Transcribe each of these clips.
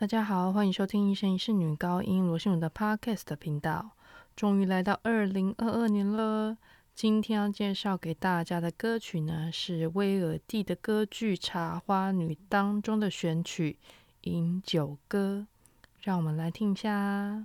大家好，欢迎收听《一生一世女高音罗心如的 Podcast 频道。终于来到二零二二年了，今天要介绍给大家的歌曲呢，是威尔第的歌剧《茶花女》当中的选曲《饮酒歌》，让我们来听一下。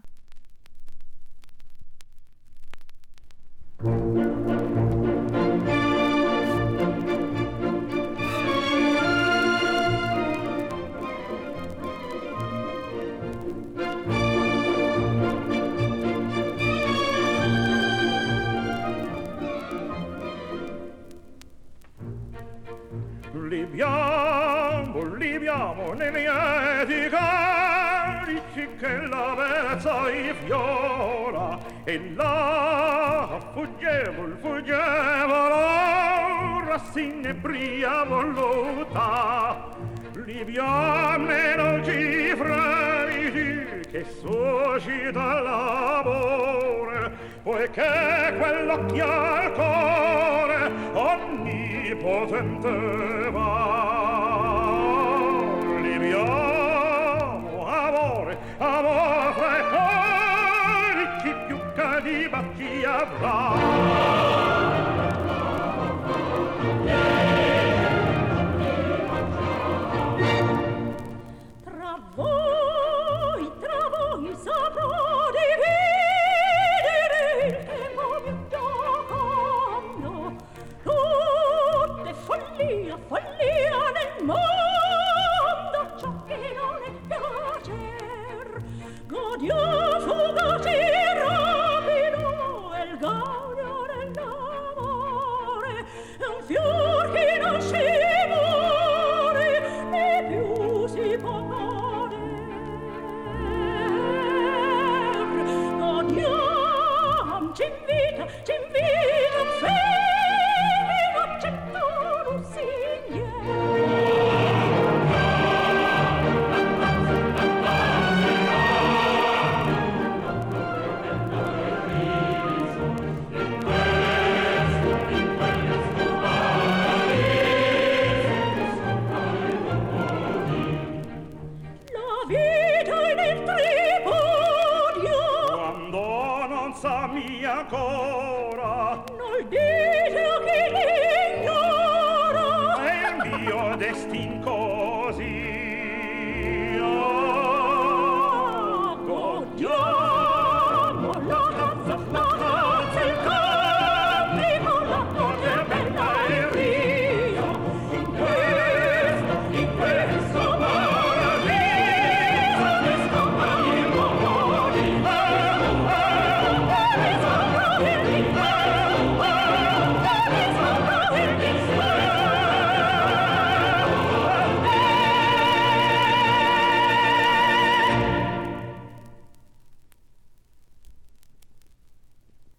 amo ne lieti carici che la verza fiora e là fuggevol fuggevol ora s'inebria voluta. Liviame non ci fremiti che suscita l'amore poiché quell'occhio al cuore onnipotente va abbiamo amore, amore fra i cuori, chi più cani batti avrà. ancora. Non dite che l'ignora È il mio destin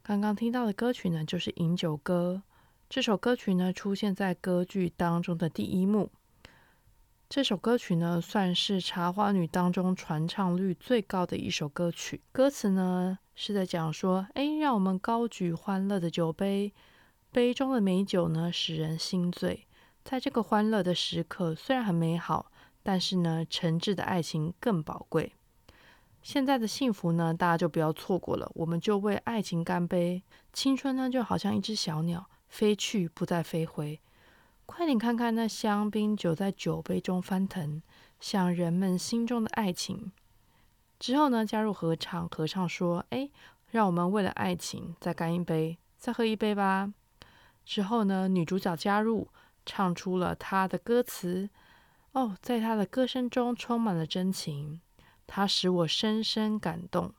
刚刚听到的歌曲呢，就是《饮酒歌》。这首歌曲呢，出现在歌剧当中的第一幕。这首歌曲呢，算是《茶花女》当中传唱率最高的一首歌曲。歌词呢，是在讲说：哎，让我们高举欢乐的酒杯，杯中的美酒呢，使人心醉。在这个欢乐的时刻，虽然很美好，但是呢，诚挚的爱情更宝贵。现在的幸福呢，大家就不要错过了，我们就为爱情干杯。青春呢，就好像一只小鸟，飞去不再飞回。快点看看那香槟酒在酒杯中翻腾，像人们心中的爱情。之后呢，加入合唱，合唱说：“哎，让我们为了爱情再干一杯，再喝一杯吧。”之后呢，女主角加入，唱出了她的歌词。哦，在她的歌声中充满了真情。它使我深深感动。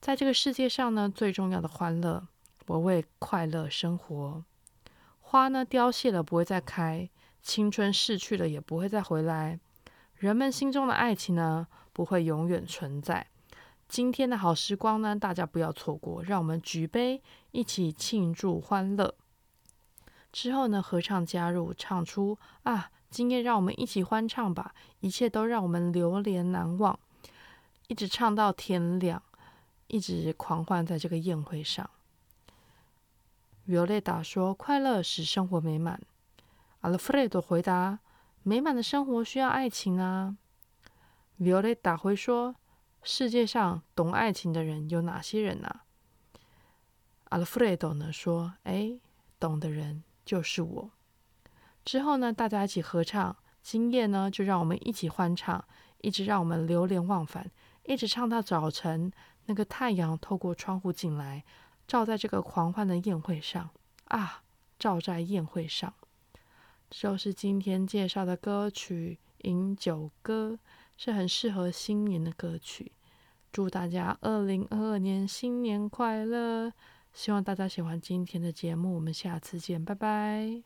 在这个世界上呢，最重要的欢乐，我为快乐生活。花呢凋谢了，不会再开；青春逝去了，也不会再回来。人们心中的爱情呢，不会永远存在。今天的好时光呢，大家不要错过，让我们举杯，一起庆祝欢乐。之后呢，合唱加入，唱出啊，今夜让我们一起欢唱吧，一切都让我们流连难忘。一直唱到天亮，一直狂欢在这个宴会上。Violeta 说：“快乐使生活美满。” Alfredo 回答：“美满的生活需要爱情啊。” Violetta 会说：“世界上懂爱情的人有哪些人啊？”Alfredo 呢说：“哎，懂的人就是我。”之后呢，大家一起合唱，今夜呢就让我们一起欢唱，一直让我们流连忘返，一直唱到早晨。那个太阳透过窗户进来，照在这个狂欢的宴会上啊，照在宴会上。就是今天介绍的歌曲《饮酒歌》，是很适合新年的歌曲。祝大家二零二二年新年快乐！希望大家喜欢今天的节目，我们下次见，拜拜。